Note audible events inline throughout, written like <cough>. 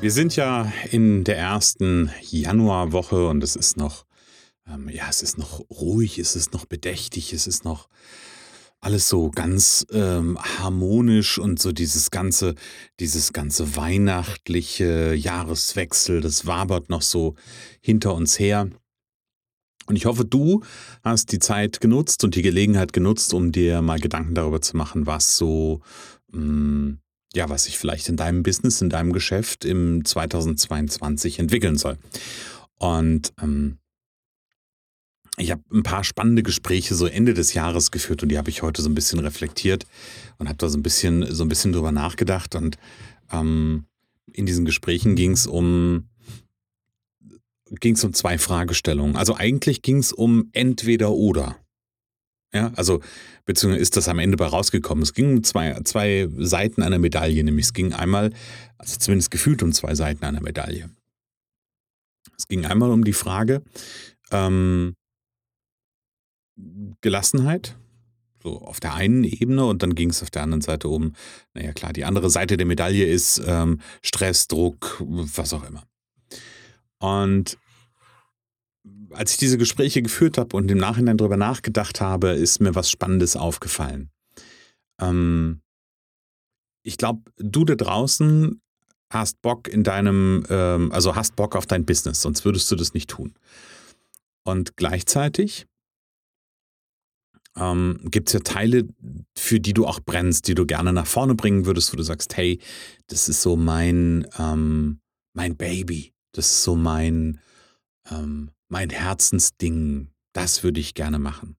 Wir sind ja in der ersten Januarwoche und es ist noch, ähm, ja, es ist noch ruhig, es ist noch bedächtig, es ist noch alles so ganz ähm, harmonisch und so dieses ganze, dieses ganze weihnachtliche Jahreswechsel, das wabert noch so hinter uns her. Und ich hoffe, du hast die Zeit genutzt und die Gelegenheit genutzt, um dir mal Gedanken darüber zu machen, was so, mh, mm, ja, was sich vielleicht in deinem Business, in deinem Geschäft im 2022 entwickeln soll. Und ähm, ich habe ein paar spannende Gespräche so Ende des Jahres geführt und die habe ich heute so ein bisschen reflektiert und habe da so ein bisschen so ein bisschen drüber nachgedacht und ähm, in diesen Gesprächen ging es um ging es um zwei Fragestellungen. Also eigentlich ging es um entweder oder. Ja, also beziehungsweise ist das am Ende bei rausgekommen. Es ging um zwei, zwei Seiten einer Medaille, nämlich es ging einmal, also zumindest gefühlt um zwei Seiten einer Medaille. Es ging einmal um die Frage, ähm, Gelassenheit, so auf der einen Ebene und dann ging es auf der anderen Seite um, naja klar, die andere Seite der Medaille ist ähm, Stress, Druck, was auch immer. Und als ich diese Gespräche geführt habe und im Nachhinein darüber nachgedacht habe, ist mir was Spannendes aufgefallen. Ähm, ich glaube, du da draußen hast Bock in deinem, ähm, also hast Bock auf dein Business, sonst würdest du das nicht tun. Und gleichzeitig ähm, gibt es ja Teile, für die du auch brennst, die du gerne nach vorne bringen würdest, wo du sagst, hey, das ist so mein, ähm, mein Baby, das ist so mein, ähm, mein Herzensding, das würde ich gerne machen.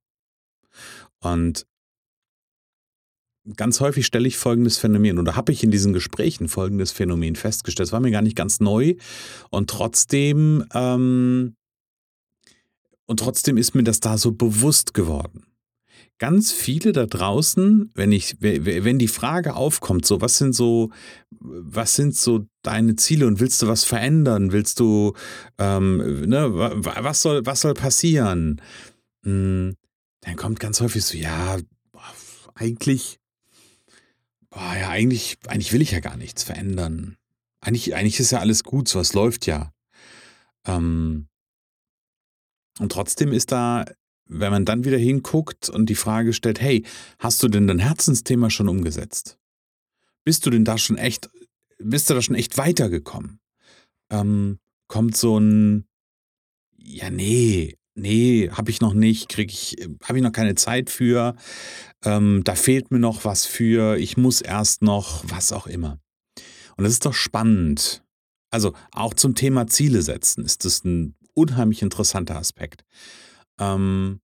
Und ganz häufig stelle ich folgendes Phänomen oder habe ich in diesen Gesprächen folgendes Phänomen festgestellt. Es war mir gar nicht ganz neu und trotzdem ähm, und trotzdem ist mir das da so bewusst geworden ganz viele da draußen, wenn ich, wenn die Frage aufkommt, so was sind so, was sind so deine Ziele und willst du was verändern? Willst du, ähm, ne, was soll, was soll passieren? Hm, dann kommt ganz häufig so, ja, eigentlich, boah, ja, eigentlich, eigentlich will ich ja gar nichts verändern. Eigentlich, eigentlich ist ja alles gut, so was läuft ja. Ähm, und trotzdem ist da wenn man dann wieder hinguckt und die Frage stellt, hey, hast du denn dein Herzensthema schon umgesetzt? Bist du denn da schon echt, bist du da schon echt weitergekommen? Ähm, kommt so ein, ja, nee, nee, habe ich noch nicht, kriege ich, habe ich noch keine Zeit für, ähm, da fehlt mir noch was für, ich muss erst noch, was auch immer. Und das ist doch spannend. Also auch zum Thema Ziele setzen ist das ein unheimlich interessanter Aspekt. Ähm,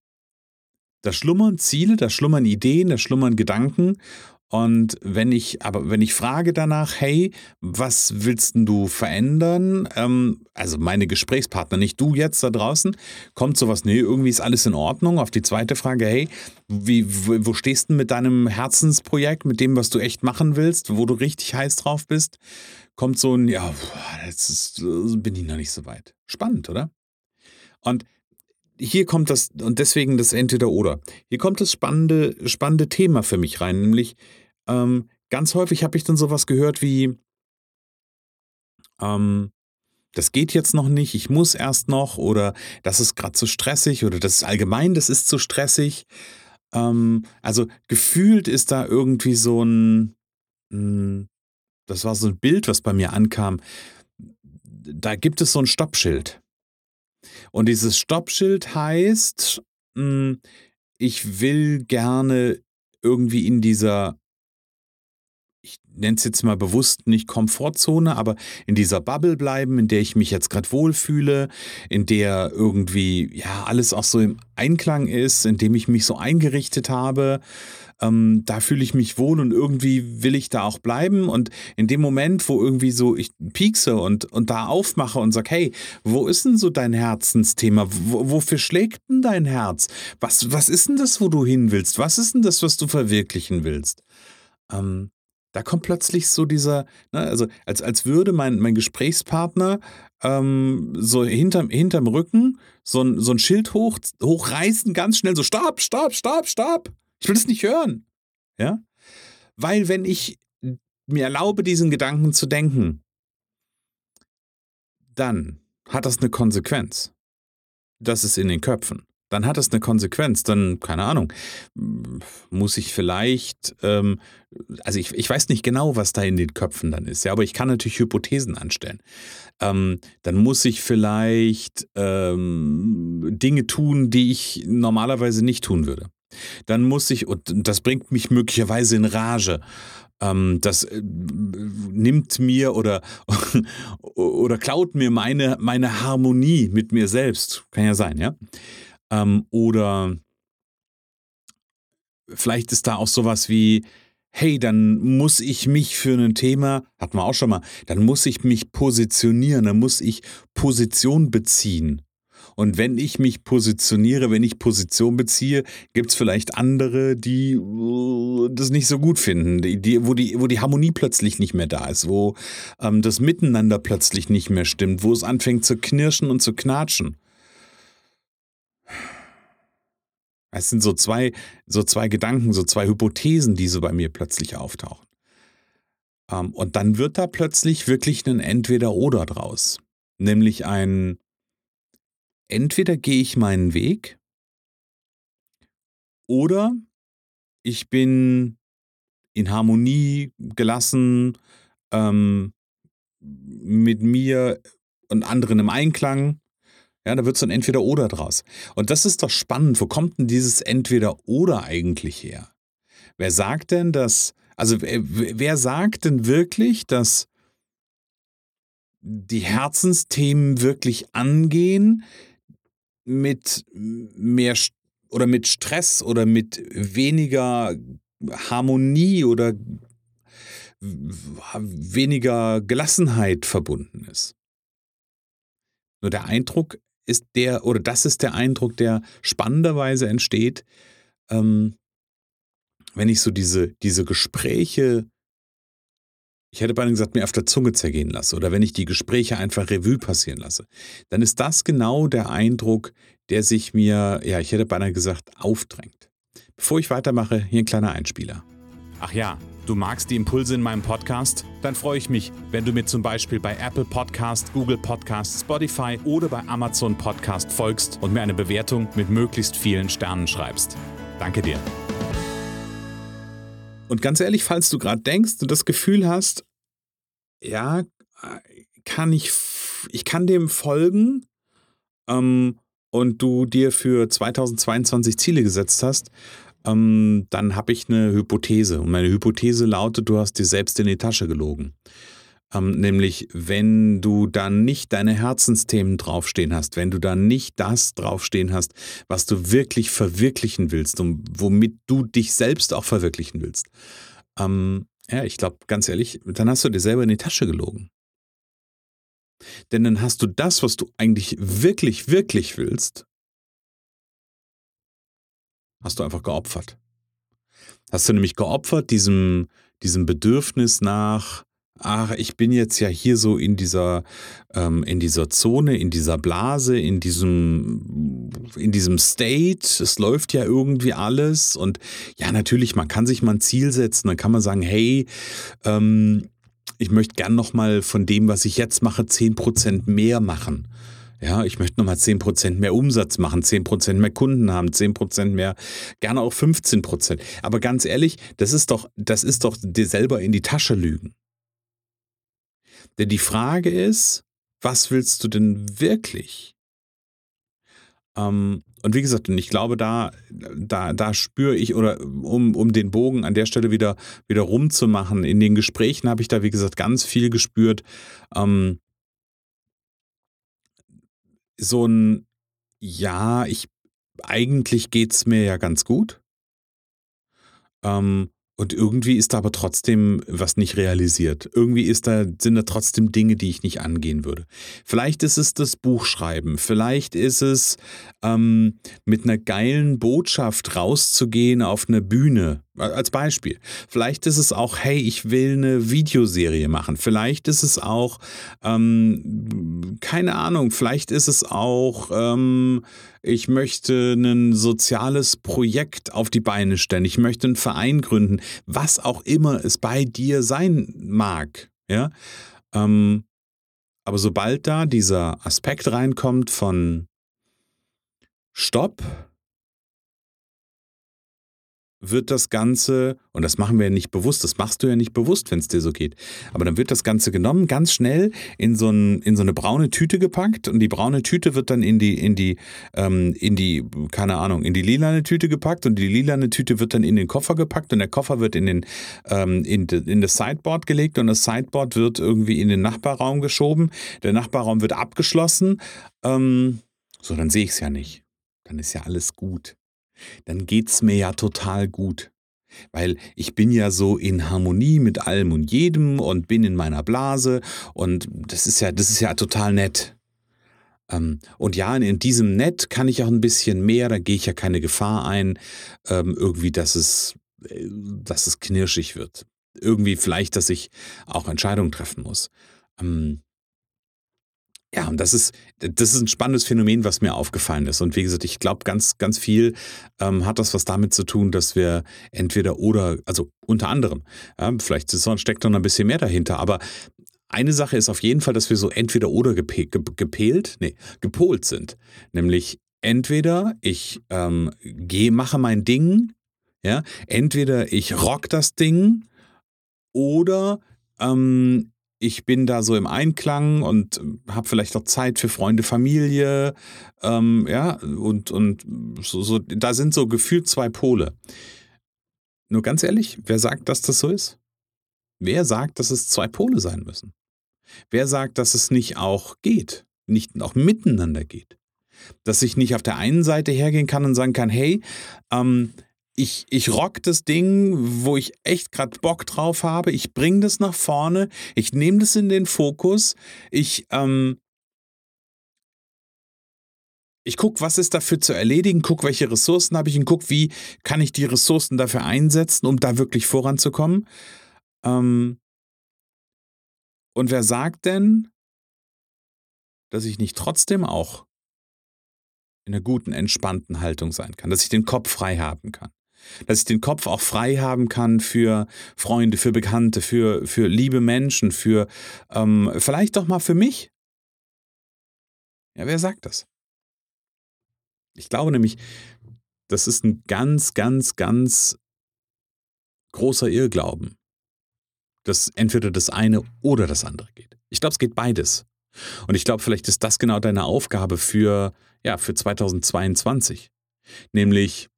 da schlummern Ziele, da schlummern Ideen, da schlummern Gedanken. Und wenn ich, aber wenn ich frage danach, hey, was willst du verändern? Ähm, also meine Gesprächspartner, nicht du jetzt da draußen, kommt sowas, nee, irgendwie ist alles in Ordnung. Auf die zweite Frage, hey, wie, wo stehst du mit deinem Herzensprojekt, mit dem, was du echt machen willst, wo du richtig heiß drauf bist? Kommt so ein, ja, jetzt ist, bin ich noch nicht so weit. Spannend, oder? Und hier kommt das, und deswegen das Entweder-Oder. Hier kommt das spannende, spannende Thema für mich rein, nämlich ähm, ganz häufig habe ich dann sowas gehört wie, ähm, das geht jetzt noch nicht, ich muss erst noch, oder das ist gerade zu stressig, oder das ist allgemein, das ist zu stressig. Ähm, also gefühlt ist da irgendwie so ein, hm, das war so ein Bild, was bei mir ankam. Da gibt es so ein Stoppschild. Und dieses Stoppschild heißt, hm, ich will gerne irgendwie in dieser, nenne es jetzt mal bewusst nicht Komfortzone, aber in dieser Bubble bleiben, in der ich mich jetzt gerade wohlfühle, in der irgendwie ja alles auch so im Einklang ist, in dem ich mich so eingerichtet habe. Ähm, da fühle ich mich wohl und irgendwie will ich da auch bleiben. Und in dem Moment, wo irgendwie so ich piekse und, und da aufmache und sage, hey, wo ist denn so dein Herzensthema? W wofür schlägt denn dein Herz? Was, was ist denn das, wo du hin willst? Was ist denn das, was du verwirklichen willst? Ähm, da kommt plötzlich so dieser, ne, also als, als würde mein, mein Gesprächspartner ähm, so hinterm, hinterm Rücken so ein, so ein Schild hoch, hochreißen, ganz schnell so, stopp, stopp, stopp, stopp. Ich will das nicht hören. Ja? Weil wenn ich mir erlaube, diesen Gedanken zu denken, dann hat das eine Konsequenz. Das ist in den Köpfen dann hat das eine Konsequenz. Dann, keine Ahnung, muss ich vielleicht, ähm, also ich, ich weiß nicht genau, was da in den Köpfen dann ist, ja, aber ich kann natürlich Hypothesen anstellen. Ähm, dann muss ich vielleicht ähm, Dinge tun, die ich normalerweise nicht tun würde. Dann muss ich, und das bringt mich möglicherweise in Rage. Ähm, das äh, nimmt mir oder, <laughs> oder klaut mir meine, meine Harmonie mit mir selbst. Kann ja sein, ja. Ähm, oder vielleicht ist da auch sowas wie, hey, dann muss ich mich für ein Thema, hatten wir auch schon mal, dann muss ich mich positionieren, dann muss ich Position beziehen. Und wenn ich mich positioniere, wenn ich Position beziehe, gibt es vielleicht andere, die uh, das nicht so gut finden, die, die, wo, die, wo die Harmonie plötzlich nicht mehr da ist, wo ähm, das Miteinander plötzlich nicht mehr stimmt, wo es anfängt zu knirschen und zu knatschen. Es sind so zwei, so zwei Gedanken, so zwei Hypothesen, die so bei mir plötzlich auftauchen. Ähm, und dann wird da plötzlich wirklich ein Entweder-Oder draus. Nämlich ein Entweder gehe ich meinen Weg oder ich bin in Harmonie, gelassen, ähm, mit mir und anderen im Einklang ja, da wird so ein Entweder-Oder draus. Und das ist doch spannend. Wo kommt denn dieses Entweder-Oder eigentlich her? Wer sagt denn, dass, also wer sagt denn wirklich, dass die Herzensthemen wirklich angehen mit mehr oder mit Stress oder mit weniger Harmonie oder weniger Gelassenheit verbunden ist. Nur der Eindruck ist der, oder das ist der Eindruck, der spannenderweise entsteht, ähm, wenn ich so diese, diese Gespräche, ich hätte beinahe gesagt, mir auf der Zunge zergehen lasse, oder wenn ich die Gespräche einfach Revue passieren lasse, dann ist das genau der Eindruck, der sich mir, ja, ich hätte beinahe gesagt, aufdrängt. Bevor ich weitermache, hier ein kleiner Einspieler. Ach ja, du magst die Impulse in meinem Podcast? Dann freue ich mich, wenn du mir zum Beispiel bei Apple Podcast, Google Podcast, Spotify oder bei Amazon Podcast folgst und mir eine Bewertung mit möglichst vielen Sternen schreibst. Danke dir. Und ganz ehrlich, falls du gerade denkst und das Gefühl hast, ja, kann ich, ich kann dem folgen ähm, und du dir für 2022 Ziele gesetzt hast, ähm, dann habe ich eine Hypothese. Und meine Hypothese lautet, du hast dir selbst in die Tasche gelogen. Ähm, nämlich, wenn du dann nicht deine Herzensthemen draufstehen hast, wenn du dann nicht das draufstehen hast, was du wirklich verwirklichen willst und womit du dich selbst auch verwirklichen willst. Ähm, ja, ich glaube, ganz ehrlich, dann hast du dir selber in die Tasche gelogen. Denn dann hast du das, was du eigentlich wirklich, wirklich willst, hast du einfach geopfert. Hast du nämlich geopfert diesem, diesem Bedürfnis nach, ach, ich bin jetzt ja hier so in dieser, ähm, in dieser Zone, in dieser Blase, in diesem, in diesem State, es läuft ja irgendwie alles und ja, natürlich, man kann sich mal ein Ziel setzen, dann kann man sagen, hey, ähm, ich möchte gern nochmal von dem, was ich jetzt mache, 10% mehr machen. Ja, ich möchte nochmal 10% mehr Umsatz machen, 10% mehr Kunden haben, 10% mehr, gerne auch 15%. Aber ganz ehrlich, das ist doch, das ist doch dir selber in die Tasche lügen. Denn die Frage ist, was willst du denn wirklich? Ähm, und wie gesagt, und ich glaube, da, da, da spüre ich, oder um, um den Bogen an der Stelle wieder, wieder rumzumachen, in den Gesprächen habe ich da, wie gesagt, ganz viel gespürt. Ähm, so ein, ja, ich, eigentlich geht es mir ja ganz gut. Ähm, und irgendwie ist da aber trotzdem was nicht realisiert. Irgendwie ist da, sind da trotzdem Dinge, die ich nicht angehen würde. Vielleicht ist es das Buchschreiben. Vielleicht ist es ähm, mit einer geilen Botschaft rauszugehen auf eine Bühne. Als Beispiel. Vielleicht ist es auch, hey, ich will eine Videoserie machen. Vielleicht ist es auch, ähm, keine Ahnung, vielleicht ist es auch, ähm, ich möchte ein soziales Projekt auf die Beine stellen. Ich möchte einen Verein gründen. Was auch immer es bei dir sein mag. Ja. Ähm, aber sobald da dieser Aspekt reinkommt von Stopp, wird das Ganze, und das machen wir ja nicht bewusst, das machst du ja nicht bewusst, wenn es dir so geht, aber dann wird das Ganze genommen, ganz schnell in so, ein, in so eine braune Tüte gepackt und die braune Tüte wird dann in die, in die, ähm, in die, keine Ahnung, in die lilane Tüte gepackt und die lilane Tüte wird dann in den Koffer gepackt und der Koffer wird in, den, ähm, in, in das Sideboard gelegt und das Sideboard wird irgendwie in den Nachbarraum geschoben, der Nachbarraum wird abgeschlossen, ähm, so, dann sehe ich es ja nicht. Dann ist ja alles gut dann geht's mir ja total gut. Weil ich bin ja so in Harmonie mit allem und jedem und bin in meiner Blase und das ist ja, das ist ja total nett. Ähm, und ja, in diesem Nett kann ich auch ein bisschen mehr, da gehe ich ja keine Gefahr ein, ähm, irgendwie, dass es, äh, dass es knirschig wird. Irgendwie vielleicht, dass ich auch Entscheidungen treffen muss. Ähm, ja, und das ist, das ist ein spannendes Phänomen, was mir aufgefallen ist. Und wie gesagt, ich glaube, ganz, ganz viel ähm, hat das was damit zu tun, dass wir entweder oder, also unter anderem, ja, vielleicht steckt noch ein bisschen mehr dahinter, aber eine Sache ist auf jeden Fall, dass wir so entweder oder gepält, nee, gepolt sind. Nämlich entweder ich ähm, gehe, mache mein Ding, ja, entweder ich rock das Ding oder ähm, ich bin da so im Einklang und habe vielleicht auch Zeit für Freunde, Familie, ähm, ja, und, und so, so, da sind so gefühlt zwei Pole. Nur ganz ehrlich, wer sagt, dass das so ist? Wer sagt, dass es zwei Pole sein müssen? Wer sagt, dass es nicht auch geht, nicht auch miteinander geht? Dass ich nicht auf der einen Seite hergehen kann und sagen kann, hey, ähm, ich, ich rock das Ding, wo ich echt gerade Bock drauf habe. Ich bringe das nach vorne. Ich nehme das in den Fokus. Ich, ähm, ich gucke, was ist dafür zu erledigen, gucke, welche Ressourcen habe ich und gucke, wie kann ich die Ressourcen dafür einsetzen, um da wirklich voranzukommen. Ähm, und wer sagt denn, dass ich nicht trotzdem auch in einer guten, entspannten Haltung sein kann, dass ich den Kopf frei haben kann? Dass ich den Kopf auch frei haben kann für Freunde, für Bekannte, für, für liebe Menschen, für ähm, vielleicht doch mal für mich. Ja, wer sagt das? Ich glaube nämlich, das ist ein ganz, ganz, ganz großer Irrglauben, dass entweder das eine oder das andere geht. Ich glaube, es geht beides. Und ich glaube, vielleicht ist das genau deine Aufgabe für, ja, für 2022. Nämlich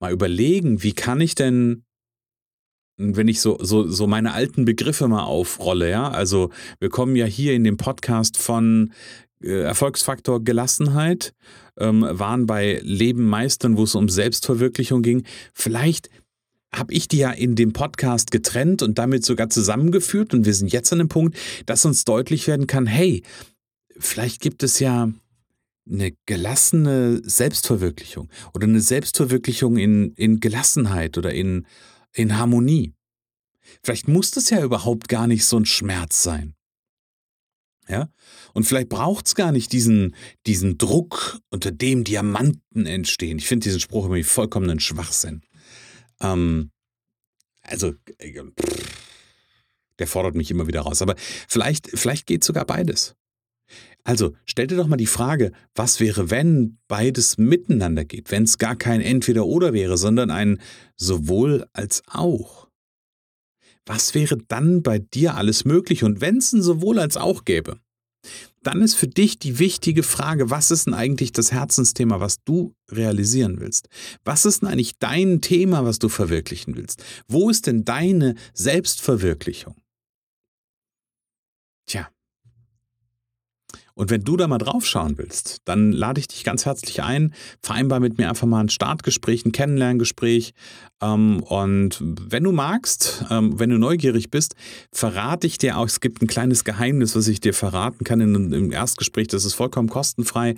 mal überlegen, wie kann ich denn, wenn ich so, so, so meine alten Begriffe mal aufrolle, ja, also wir kommen ja hier in dem Podcast von äh, Erfolgsfaktor Gelassenheit, ähm, waren bei Leben meistern, wo es um Selbstverwirklichung ging. Vielleicht habe ich die ja in dem Podcast getrennt und damit sogar zusammengeführt und wir sind jetzt an dem Punkt, dass uns deutlich werden kann, hey, vielleicht gibt es ja eine gelassene Selbstverwirklichung oder eine Selbstverwirklichung in, in Gelassenheit oder in, in Harmonie. Vielleicht muss das ja überhaupt gar nicht so ein Schmerz sein. Ja? Und vielleicht braucht es gar nicht diesen, diesen Druck, unter dem Diamanten entstehen. Ich finde diesen Spruch immer vollkommenen Schwachsinn. Ähm, also, äh, der fordert mich immer wieder raus. Aber vielleicht, vielleicht geht sogar beides. Also stell dir doch mal die Frage, was wäre, wenn beides miteinander geht, wenn es gar kein Entweder oder wäre, sondern ein sowohl als auch. Was wäre dann bei dir alles möglich und wenn es ein sowohl als auch gäbe? dann ist für dich die wichtige Frage, was ist denn eigentlich das Herzensthema, was du realisieren willst? Was ist denn eigentlich dein Thema, was du verwirklichen willst? Wo ist denn deine Selbstverwirklichung? Tja, und wenn du da mal drauf schauen willst, dann lade ich dich ganz herzlich ein, vereinbar mit mir einfach mal ein Startgespräch, ein Kennenlerngespräch. Ähm, und wenn du magst, ähm, wenn du neugierig bist, verrate ich dir auch, es gibt ein kleines Geheimnis, was ich dir verraten kann im Erstgespräch, das ist vollkommen kostenfrei.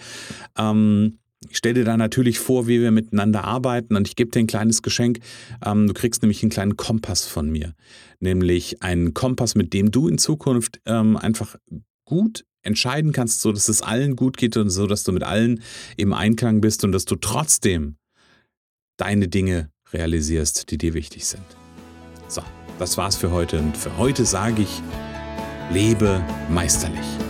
Ähm, ich stelle dir da natürlich vor, wie wir miteinander arbeiten und ich gebe dir ein kleines Geschenk. Du kriegst nämlich einen kleinen Kompass von mir. Nämlich einen Kompass, mit dem du in Zukunft einfach gut entscheiden kannst, so dass es allen gut geht und so, dass du mit allen im Einklang bist und dass du trotzdem deine Dinge realisierst, die dir wichtig sind. So, das war's für heute und für heute sage ich, lebe meisterlich.